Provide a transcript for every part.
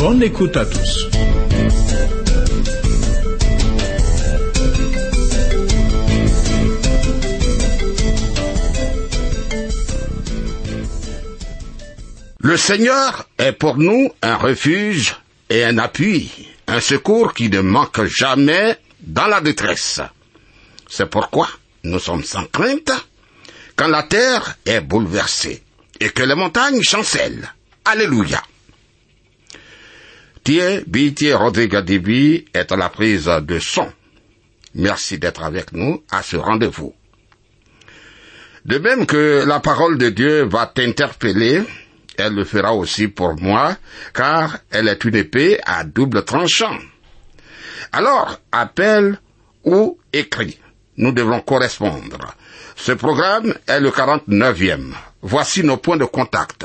Bonne écoute à tous. Le Seigneur est pour nous un refuge et un appui, un secours qui ne manque jamais dans la détresse. C'est pourquoi nous sommes sans crainte quand la terre est bouleversée et que les montagnes chancellent. Alléluia. Thierry Bitier Rodrigue Dibi est à la prise de son. Merci d'être avec nous à ce rendez-vous. De même que la parole de Dieu va t'interpeller, elle le fera aussi pour moi, car elle est une épée à double tranchant. Alors, appelle ou écris. Nous devons correspondre. Ce programme est le 49e. Voici nos points de contact.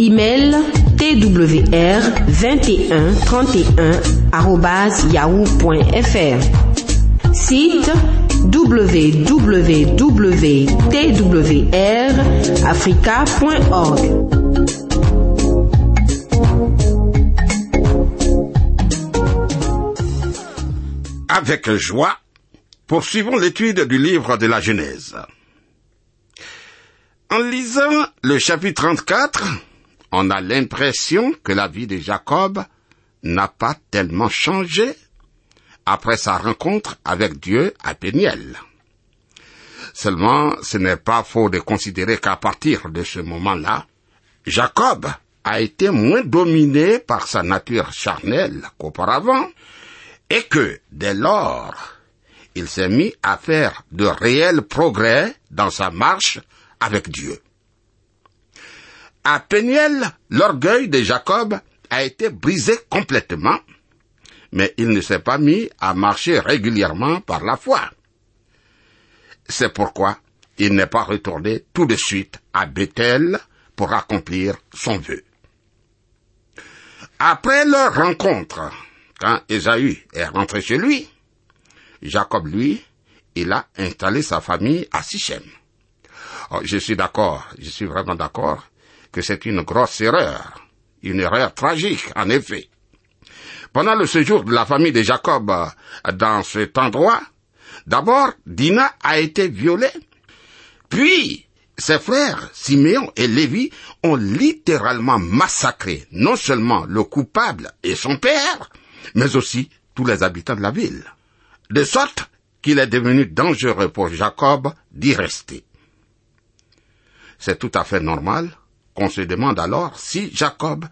Email twr 21 31 yahoo.fr. Site www.twrafrica.org. Avec joie, poursuivons l'étude du livre de la Genèse. En lisant le chapitre 34, on a l'impression que la vie de Jacob n'a pas tellement changé après sa rencontre avec Dieu à Péniel. Seulement, ce n'est pas faux de considérer qu'à partir de ce moment-là, Jacob a été moins dominé par sa nature charnelle qu'auparavant, et que, dès lors, il s'est mis à faire de réels progrès dans sa marche avec Dieu. À Péniel, l'orgueil de Jacob a été brisé complètement, mais il ne s'est pas mis à marcher régulièrement par la foi. C'est pourquoi il n'est pas retourné tout de suite à Bethel pour accomplir son vœu. Après leur rencontre, quand Ésaü est rentré chez lui, Jacob, lui, il a installé sa famille à Sichem. Oh, je suis d'accord, je suis vraiment d'accord que c'est une grosse erreur, une erreur tragique, en effet. Pendant le séjour de la famille de Jacob euh, dans cet endroit, d'abord, Dina a été violée. Puis, ses frères, Siméon et Lévi, ont littéralement massacré non seulement le coupable et son père, mais aussi tous les habitants de la ville. De sorte qu'il est devenu dangereux pour Jacob d'y rester. C'est tout à fait normal qu'on se demande alors si Jacob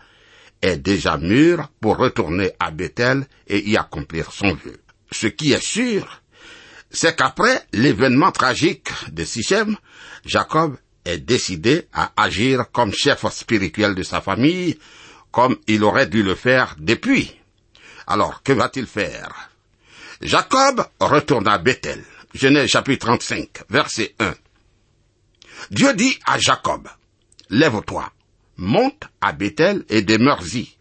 est déjà mûr pour retourner à Bethel et y accomplir son vœu. Ce qui est sûr, c'est qu'après l'événement tragique de Sichem, Jacob est décidé à agir comme chef spirituel de sa famille, comme il aurait dû le faire depuis. Alors, que va-t-il faire? Jacob retourna à Bethel. Genèse chapitre 35, verset 1. Dieu dit à Jacob, Lève-toi, monte à Bethel et demeure-y.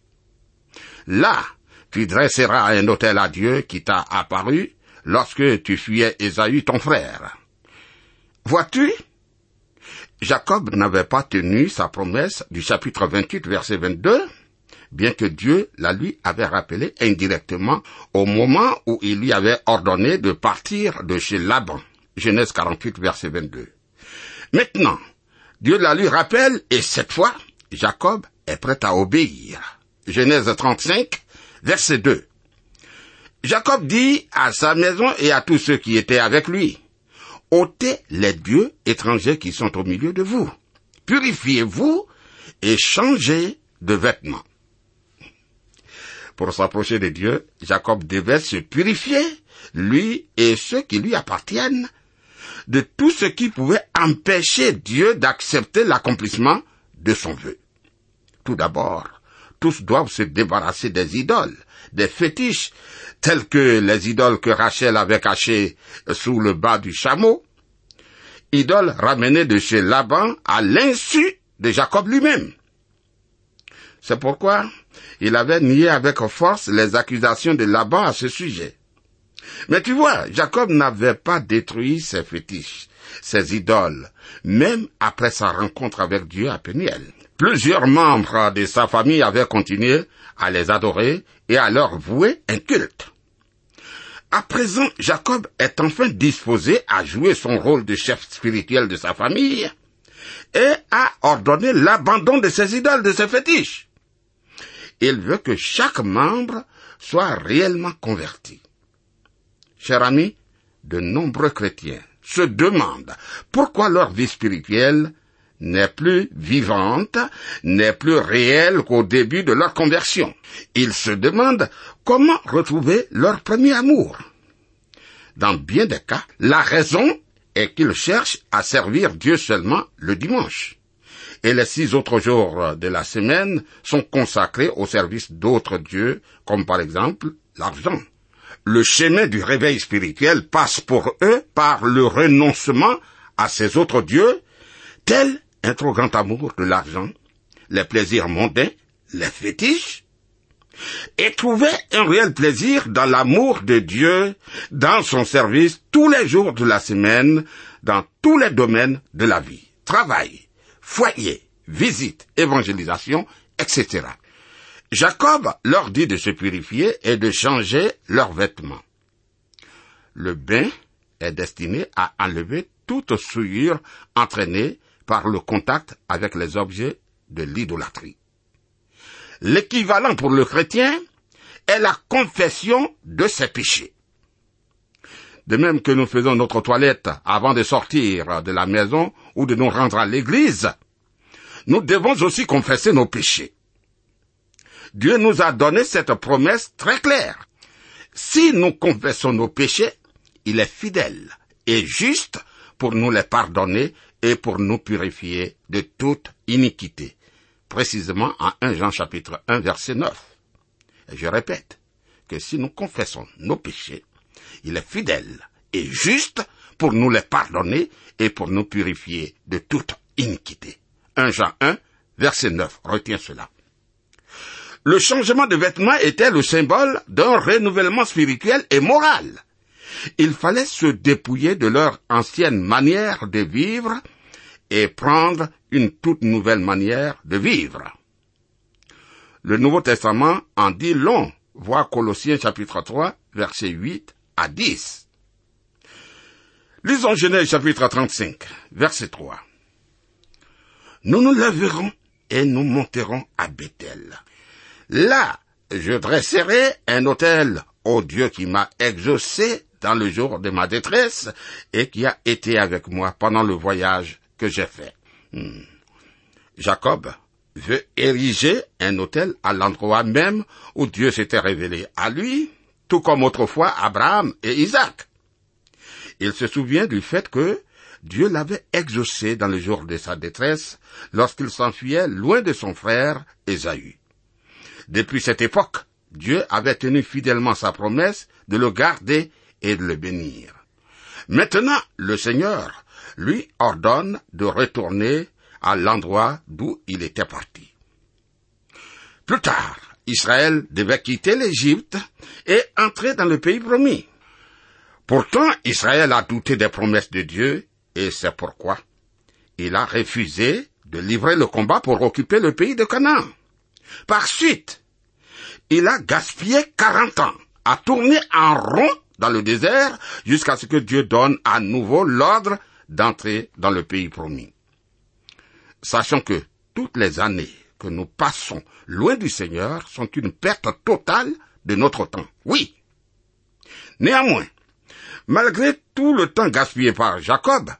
Là, tu dresseras un autel à Dieu qui t'a apparu lorsque tu fuyais Ésaü ton frère. Vois-tu Jacob n'avait pas tenu sa promesse du chapitre 28 verset 22, bien que Dieu la lui avait rappelé indirectement au moment où il lui avait ordonné de partir de chez Laban. Genèse 48, verset 22. Maintenant, Dieu la lui rappelle et cette fois, Jacob est prêt à obéir. Genèse 35, verset 2. Jacob dit à sa maison et à tous ceux qui étaient avec lui, ôtez les dieux étrangers qui sont au milieu de vous. Purifiez-vous et changez de vêtements. Pour s'approcher de Dieu, Jacob devait se purifier, lui et ceux qui lui appartiennent, de tout ce qui pouvait empêcher Dieu d'accepter l'accomplissement de son vœu. Tout d'abord, tous doivent se débarrasser des idoles, des fétiches, tels que les idoles que Rachel avait cachées sous le bas du chameau, idoles ramenées de chez Laban à l'insu de Jacob lui-même. C'est pourquoi il avait nié avec force les accusations de Laban à ce sujet. Mais tu vois, Jacob n'avait pas détruit ses fétiches, ses idoles, même après sa rencontre avec Dieu à Peniel. Plusieurs membres de sa famille avaient continué à les adorer et à leur vouer un culte. À présent, Jacob est enfin disposé à jouer son rôle de chef spirituel de sa famille et à ordonner l'abandon de ses idoles, de ses fétiches. Il veut que chaque membre soit réellement converti. Chers amis, de nombreux chrétiens se demandent pourquoi leur vie spirituelle n'est plus vivante, n'est plus réelle qu'au début de leur conversion. Ils se demandent comment retrouver leur premier amour. Dans bien des cas, la raison est qu'ils cherchent à servir Dieu seulement le dimanche et les six autres jours de la semaine sont consacrés au service d'autres dieux, comme par exemple l'argent. Le chemin du réveil spirituel passe pour eux par le renoncement à ces autres dieux, tel un trop grand amour de l'argent, les plaisirs mondains, les fétiches, et trouver un réel plaisir dans l'amour de Dieu, dans son service tous les jours de la semaine, dans tous les domaines de la vie. Travail, foyer, visite, évangélisation, etc. Jacob leur dit de se purifier et de changer leurs vêtements. Le bain est destiné à enlever toute souillure entraînée par le contact avec les objets de l'idolâtrie. L'équivalent pour le chrétien est la confession de ses péchés. De même que nous faisons notre toilette avant de sortir de la maison ou de nous rendre à l'église, nous devons aussi confesser nos péchés. Dieu nous a donné cette promesse très claire. Si nous confessons nos péchés, il est fidèle et juste pour nous les pardonner et pour nous purifier de toute iniquité. Précisément en 1 Jean chapitre 1 verset 9. Et je répète que si nous confessons nos péchés, il est fidèle et juste pour nous les pardonner et pour nous purifier de toute iniquité. 1 Jean 1, verset 9. Retiens cela. Le changement de vêtements était le symbole d'un renouvellement spirituel et moral. Il fallait se dépouiller de leur ancienne manière de vivre et prendre une toute nouvelle manière de vivre. Le Nouveau Testament en dit long. Vois Colossiens chapitre 3, verset 8 à 10. Lisons Genèse chapitre 35, verset 3. Nous nous lèverons et nous monterons à Bethel. Là, je dresserai un autel au Dieu qui m'a exaucé dans le jour de ma détresse et qui a été avec moi pendant le voyage que j'ai fait. Hmm. Jacob veut ériger un autel à l'endroit même où Dieu s'était révélé à lui, tout comme autrefois Abraham et Isaac. Il se souvient du fait que Dieu l'avait exaucé dans le jour de sa détresse lorsqu'il s'enfuyait loin de son frère Ésaü. Depuis cette époque, Dieu avait tenu fidèlement sa promesse de le garder et de le bénir. Maintenant, le Seigneur lui ordonne de retourner à l'endroit d'où il était parti. Plus tard, Israël devait quitter l'Égypte et entrer dans le pays promis. Pourtant, Israël a douté des promesses de Dieu, et c'est pourquoi il a refusé de livrer le combat pour occuper le pays de Canaan. Par suite, il a gaspillé quarante ans à tourner en rond dans le désert jusqu'à ce que Dieu donne à nouveau l'ordre d'entrer dans le pays promis. Sachant que toutes les années que nous passons loin du Seigneur sont une perte totale de notre temps. Oui. Néanmoins, malgré tout le temps gaspillé par Jacob,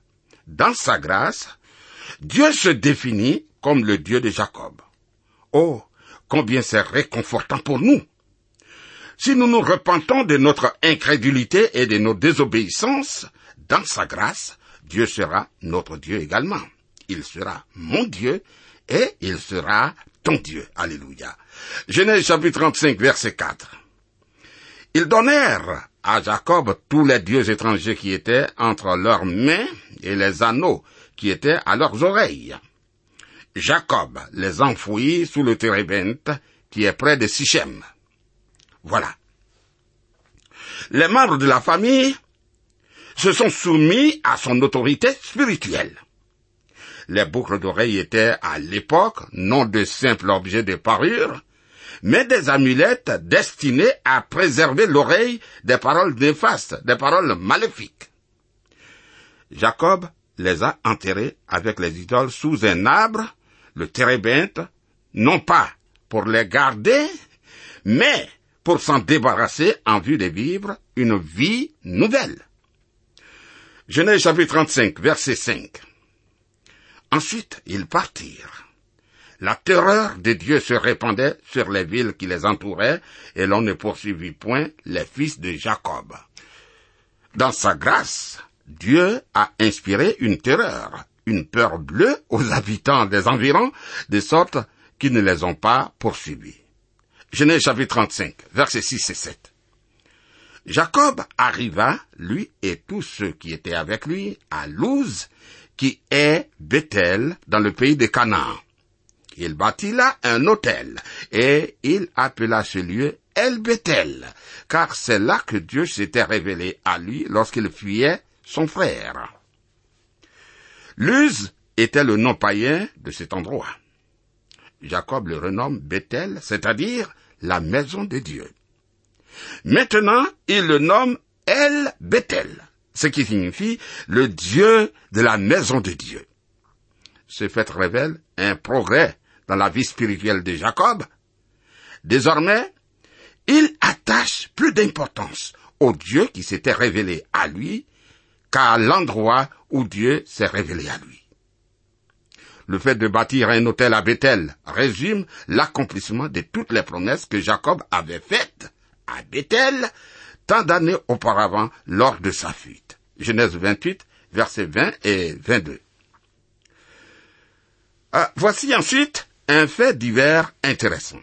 dans sa grâce, Dieu se définit comme le Dieu de Jacob. Oh, combien c'est réconfortant pour nous. Si nous nous repentons de notre incrédulité et de nos désobéissances, dans sa grâce, Dieu sera notre Dieu également. Il sera mon Dieu et il sera ton Dieu. Alléluia. Genèse chapitre 35 verset 4. Ils donnèrent à Jacob tous les dieux étrangers qui étaient entre leurs mains et les anneaux qui étaient à leurs oreilles. Jacob les enfouit sous le térébinthe qui est près de Sichem. Voilà. Les membres de la famille se sont soumis à son autorité spirituelle. Les boucles d'oreilles étaient à l'époque non de simples objets de parure, mais des amulettes destinées à préserver l'oreille des paroles néfastes, des paroles maléfiques. Jacob les a enterrés avec les idoles sous un arbre, le térébinthe, non pas pour les garder, mais pour s'en débarrasser en vue de vivre une vie nouvelle. Genèse chapitre 35, verset 5. Ensuite, ils partirent. La terreur de Dieu se répandait sur les villes qui les entouraient, et l'on ne poursuivit point les fils de Jacob. Dans sa grâce, Dieu a inspiré une terreur, une peur bleue aux habitants des environs, de sorte qu'ils ne les ont pas poursuivis. Genèse chapitre 35, versets 6 et 7. Jacob arriva, lui et tous ceux qui étaient avec lui, à Luz, qui est Bethel, dans le pays de Canaan. Il bâtit là un hôtel, et il appela ce lieu El Bethel, car c'est là que Dieu s'était révélé à lui lorsqu'il fuyait son frère. Luz était le nom païen de cet endroit. Jacob le renomme Bethel, c'est-à-dire la maison de Dieu. Maintenant, il le nomme El Bethel, ce qui signifie le Dieu de la maison de Dieu. Ce fait révèle un progrès dans la vie spirituelle de Jacob. Désormais, il attache plus d'importance au Dieu qui s'était révélé à lui qu'à l'endroit où Dieu s'est révélé à lui. Le fait de bâtir un hôtel à Bethel résume l'accomplissement de toutes les promesses que Jacob avait faites à Bethel tant d'années auparavant lors de sa fuite. Genèse 28, versets 20 et 22. Ah, voici ensuite un fait divers intéressant.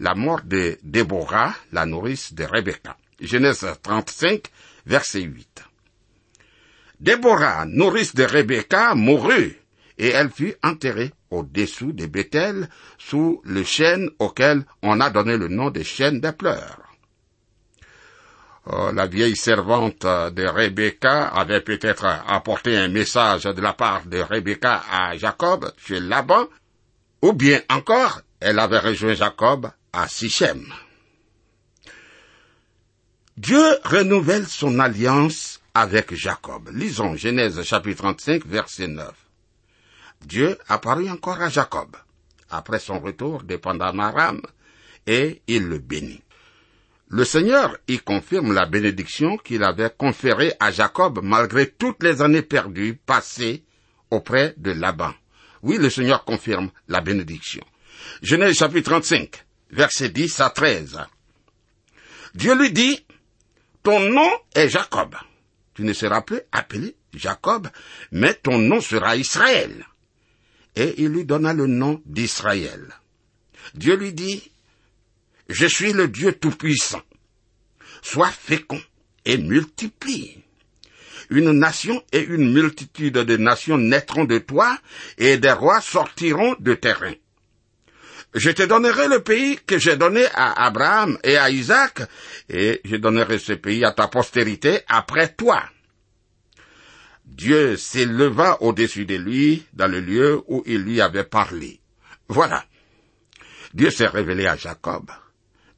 La mort de Déborah, la nourrice de Rebecca. Genèse 35, verset 8. Déborah, nourrice de Rebecca, mourut, et elle fut enterrée au-dessous de Bethel, sous le chêne auquel on a donné le nom de chêne des pleurs. Oh, la vieille servante de Rebecca avait peut-être apporté un message de la part de Rebecca à Jacob chez Laban, ou bien encore, elle avait rejoint Jacob à Sichem. Dieu renouvelle son alliance avec Jacob. Lisons Genèse chapitre 35 verset 9. Dieu apparut encore à Jacob après son retour de Pandamaram et il le bénit. Le Seigneur y confirme la bénédiction qu'il avait conférée à Jacob malgré toutes les années perdues passées auprès de Laban. Oui, le Seigneur confirme la bénédiction. Genèse chapitre 35, verset 10 à 13. Dieu lui dit, ton nom est Jacob. Tu ne seras plus appelé Jacob, mais ton nom sera Israël. Et il lui donna le nom d'Israël. Dieu lui dit, je suis le Dieu Tout-Puissant. Sois fécond et multiplie. Une nation et une multitude de nations naîtront de toi, et des rois sortiront de tes reins. Je te donnerai le pays que j'ai donné à Abraham et à Isaac, et je donnerai ce pays à ta postérité après toi. Dieu s'éleva au-dessus de lui dans le lieu où il lui avait parlé. Voilà. Dieu s'est révélé à Jacob,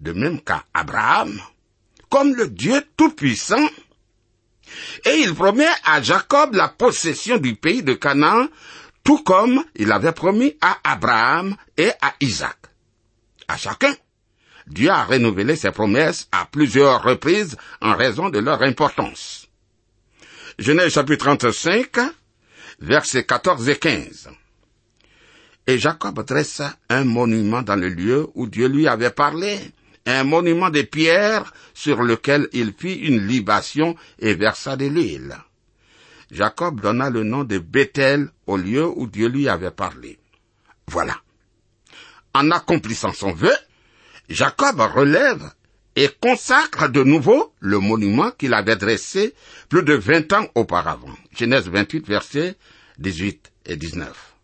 de même qu'à Abraham, comme le Dieu Tout-Puissant. Et il promet à Jacob la possession du pays de Canaan, tout comme il avait promis à Abraham et à Isaac. À chacun, Dieu a renouvelé ses promesses à plusieurs reprises en raison de leur importance. Genèse chapitre 35, versets 14 et 15. Et Jacob dressa un monument dans le lieu où Dieu lui avait parlé, un monument de pierre sur lequel il fit une libation et versa de l'huile. Jacob donna le nom de Bethel au lieu où Dieu lui avait parlé. Voilà. En accomplissant son vœu, Jacob relève et consacre de nouveau le monument qu'il avait dressé plus de vingt ans auparavant. Genèse 28, versets 18 et 19.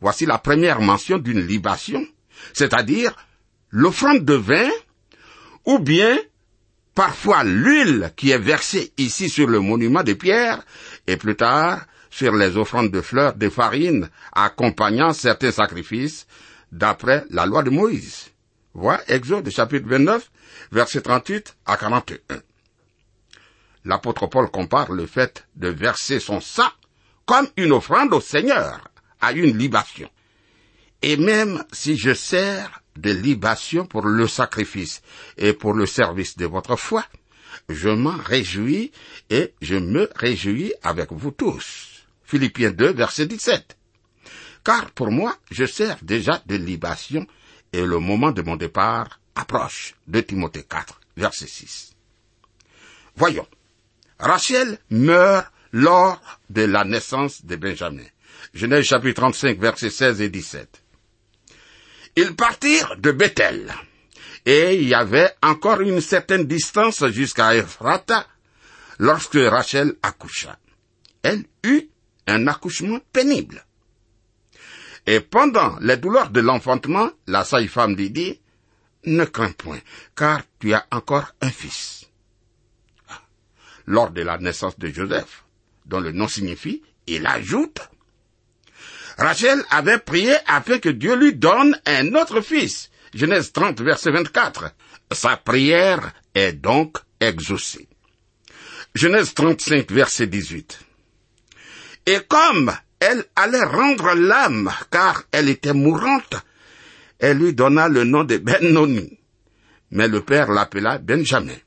Voici la première mention d'une libation, c'est-à-dire l'offrande de vin, ou bien parfois l'huile qui est versée ici sur le monument de pierre, et plus tard sur les offrandes de fleurs de farine accompagnant certains sacrifices, d'après la loi de Moïse. Vois Exode chapitre 29, verset 38 à 41. L'apôtre Paul compare le fait de verser son sang comme une offrande au Seigneur, à une libation. Et même si je sers de libation pour le sacrifice et pour le service de votre foi, je m'en réjouis et je me réjouis avec vous tous. Philippiens 2, verset 17. Car pour moi, je sers déjà de libation et le moment de mon départ approche. De Timothée 4, verset 6. Voyons. Rachel meurt lors de la naissance de Benjamin. Genèse chapitre 35, versets 16 et 17. Ils partirent de Bethel, et il y avait encore une certaine distance jusqu'à Ephrata lorsque Rachel accoucha. Elle eut un accouchement pénible. Et pendant les douleurs de l'enfantement, la sage-femme lui dit, ne crains point, car tu as encore un fils. Lors de la naissance de Joseph, dont le nom signifie, il ajoute, Rachel avait prié afin que Dieu lui donne un autre fils. Genèse 30, verset 24. Sa prière est donc exaucée. Genèse 35, verset 18. Et comme elle allait rendre l'âme, car elle était mourante, elle lui donna le nom de Benoni. Mais le père l'appela Benjamin.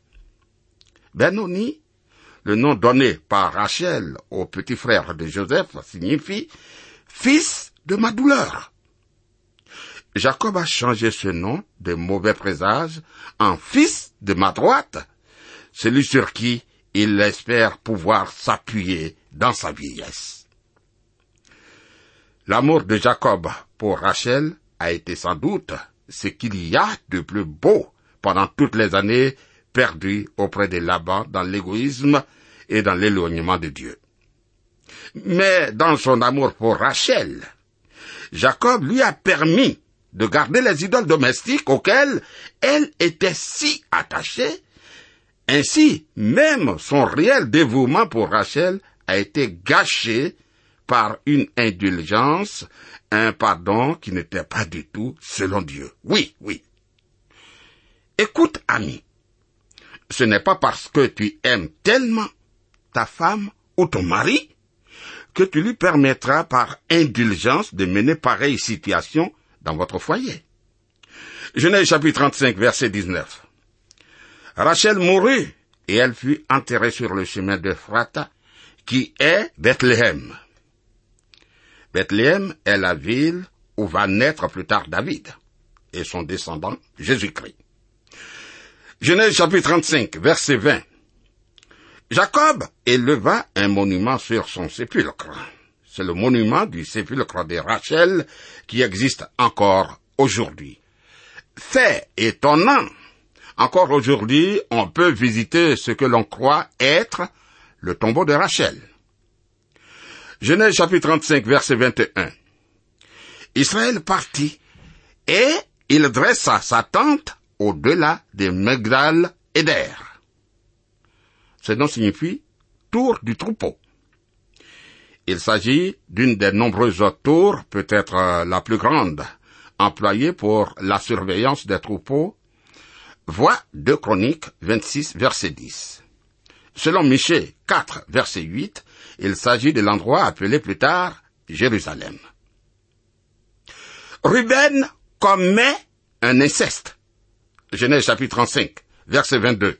Benoni, le nom donné par Rachel au petit frère de Joseph, signifie fils de ma douleur. Jacob a changé ce nom de mauvais présage en fils de ma droite, celui sur qui il espère pouvoir s'appuyer dans sa vieillesse. L'amour de Jacob pour Rachel a été sans doute ce qu'il y a de plus beau pendant toutes les années perdues auprès de Laban dans l'égoïsme et dans l'éloignement de Dieu. Mais dans son amour pour Rachel, Jacob lui a permis de garder les idoles domestiques auxquelles elle était si attachée. Ainsi, même son réel dévouement pour Rachel a été gâché par une indulgence, un pardon qui n'était pas du tout selon Dieu. Oui, oui. Écoute, ami, ce n'est pas parce que tu aimes tellement ta femme ou ton mari que tu lui permettras par indulgence de mener pareille situation dans votre foyer. Genèse chapitre 35 verset 19. Rachel mourut et elle fut enterrée sur le chemin de Frata qui est Bethléem. Bethléem est la ville où va naître plus tard David et son descendant Jésus-Christ. Genèse chapitre 35 verset 20. Jacob éleva un monument sur son sépulcre. C'est le monument du sépulcre de Rachel qui existe encore aujourd'hui. Fait étonnant. Encore aujourd'hui, on peut visiter ce que l'on croit être le tombeau de Rachel. Genèse chapitre 35 verset 21. Israël partit et il dressa sa tente au-delà des Megdal Eder. Ce nom signifie tour du troupeau. Il s'agit d'une des nombreuses tours, peut-être euh, la plus grande, employée pour la surveillance des troupeaux Vois 2 Chroniques 26, verset 10. Selon Michée 4, verset 8, il s'agit de l'endroit appelé plus tard Jérusalem. Ruben commet un inceste. Genèse chapitre 35, verset 22.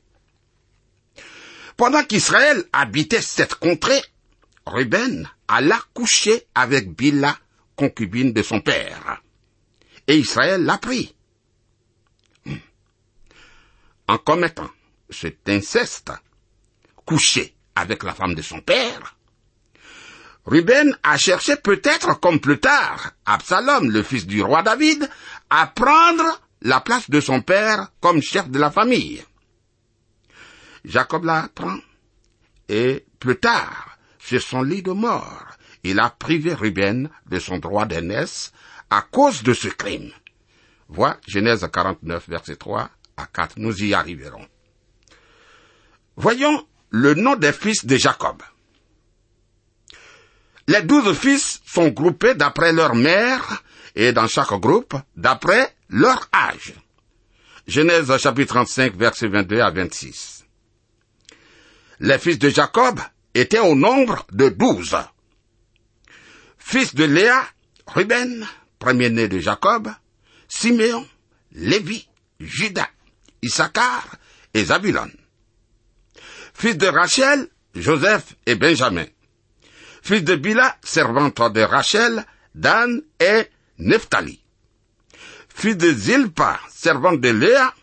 Pendant qu'Israël habitait cette contrée, Ruben alla coucher avec Bila, concubine de son père. Et Israël l'apprit. Hmm. En commettant cet inceste, couché avec la femme de son père, Ruben a cherché peut-être, comme plus tard, Absalom, le fils du roi David, à prendre la place de son père comme chef de la famille. Jacob la prend, et plus tard, sur son lit de mort, il a privé Ruben de son droit d'aînesse à cause de ce crime. Vois Genèse 49, verset 3 à 4, nous y arriverons. Voyons le nom des fils de Jacob. Les douze fils sont groupés d'après leur mère et dans chaque groupe d'après leur âge. Genèse chapitre 35 verset 22 à 26. Les fils de Jacob étaient au nombre de douze. Fils de Léa, Ruben, premier-né de Jacob, Siméon, Lévi, Judas, Issachar et Zabulon. Fils de Rachel, Joseph et Benjamin fils de Bila, servante de Rachel, Dan et Nephtali. Fils de Zilpa, servante de Léa,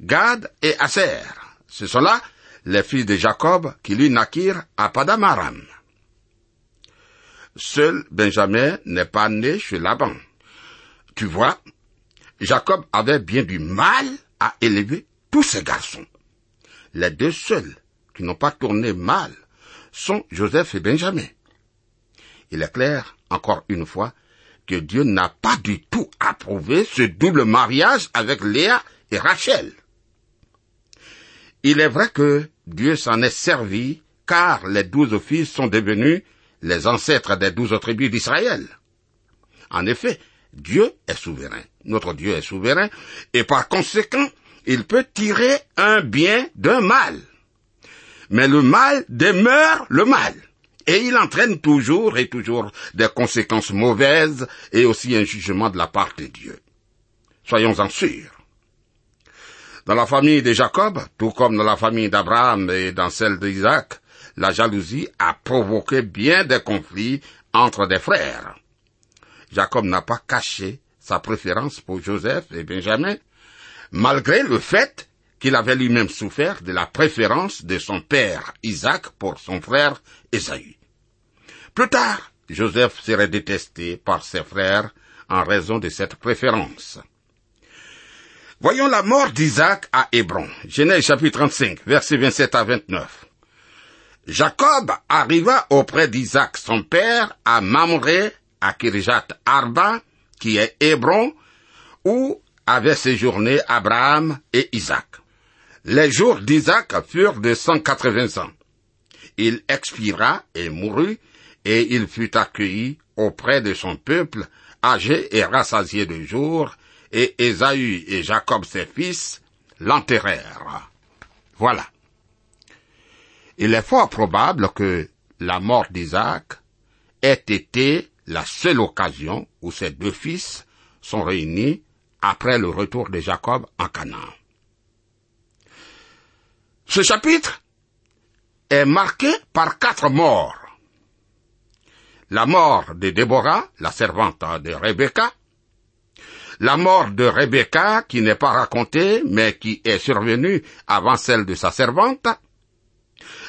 Gad et Aser. Ce sont là les fils de Jacob qui lui naquirent à Padamaram. Seul Benjamin n'est pas né chez Laban. Tu vois, Jacob avait bien du mal à élever tous ses garçons. Les deux seuls qui n'ont pas tourné mal sont Joseph et Benjamin. Il est clair, encore une fois, que Dieu n'a pas du tout approuvé ce double mariage avec Léa et Rachel. Il est vrai que Dieu s'en est servi car les douze fils sont devenus les ancêtres des douze tribus d'Israël. En effet, Dieu est souverain. Notre Dieu est souverain et par conséquent, il peut tirer un bien d'un mal. Mais le mal demeure le mal. Et il entraîne toujours et toujours des conséquences mauvaises et aussi un jugement de la part de Dieu. Soyons-en sûrs. Dans la famille de Jacob, tout comme dans la famille d'Abraham et dans celle d'Isaac, la jalousie a provoqué bien des conflits entre des frères. Jacob n'a pas caché sa préférence pour Joseph et Benjamin, malgré le fait qu'il avait lui-même souffert de la préférence de son père Isaac pour son frère Esaü. Plus tard, Joseph serait détesté par ses frères en raison de cette préférence. Voyons la mort d'Isaac à Hébron. Genèse chapitre 35, versets 27 à 29. Jacob arriva auprès d'Isaac son père à Mamré, à Kirjat Arba, qui est Hébron, où avaient séjourné Abraham et Isaac. Les jours d'Isaac furent de 180 ans. Il expira et mourut et il fut accueilli auprès de son peuple, âgé et rassasié de jour, et Ésaü et Jacob ses fils l'enterrèrent. Voilà. Il est fort probable que la mort d'Isaac ait été la seule occasion où ces deux fils sont réunis après le retour de Jacob en Canaan. Ce chapitre est marqué par quatre morts la mort de Déborah, la servante de Rebecca, la mort de Rebecca qui n'est pas racontée mais qui est survenue avant celle de sa servante,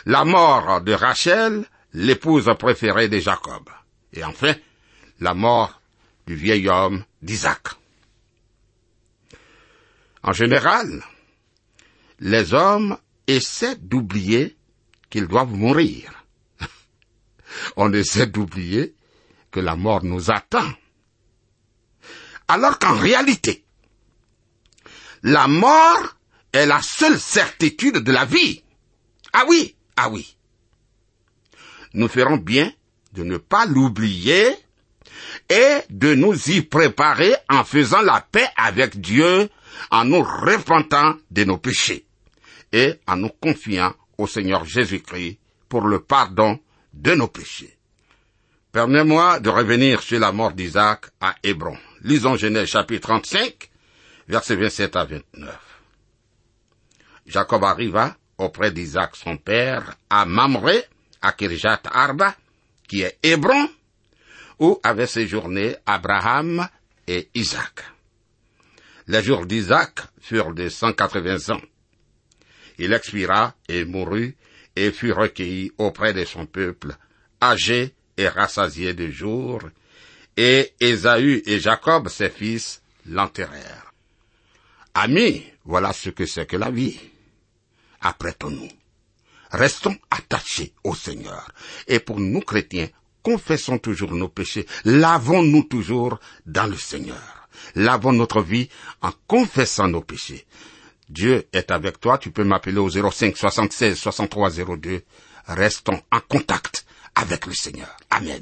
la mort de Rachel, l'épouse préférée de Jacob, et enfin la mort du vieil homme d'Isaac. En général, les hommes essaient d'oublier qu'ils doivent mourir on essaie d'oublier que la mort nous attend. Alors qu'en réalité, la mort est la seule certitude de la vie. Ah oui, ah oui. Nous ferons bien de ne pas l'oublier et de nous y préparer en faisant la paix avec Dieu en nous repentant de nos péchés et en nous confiant au Seigneur Jésus-Christ pour le pardon de nos péchés. Permets-moi de revenir sur la mort d'Isaac à Hébron. Lisons Genèse chapitre 35, versets 27 à 29. Jacob arriva auprès d'Isaac son père à Mamré, à Kirjat Arba, qui est Hébron, où avaient séjourné Abraham et Isaac. Les jours d'Isaac furent de 180 ans. Il expira et mourut et fut recueilli auprès de son peuple, âgé et rassasié de jours, et Ésaü et Jacob, ses fils, l'enterrèrent. Amis, voilà ce que c'est que la vie. Apprêtons-nous. Restons attachés au Seigneur. Et pour nous chrétiens, confessons toujours nos péchés. Lavons-nous toujours dans le Seigneur. Lavons notre vie en confessant nos péchés. Dieu est avec toi. Tu peux m'appeler au 05 76 63 02. Restons en contact avec le Seigneur. Amen.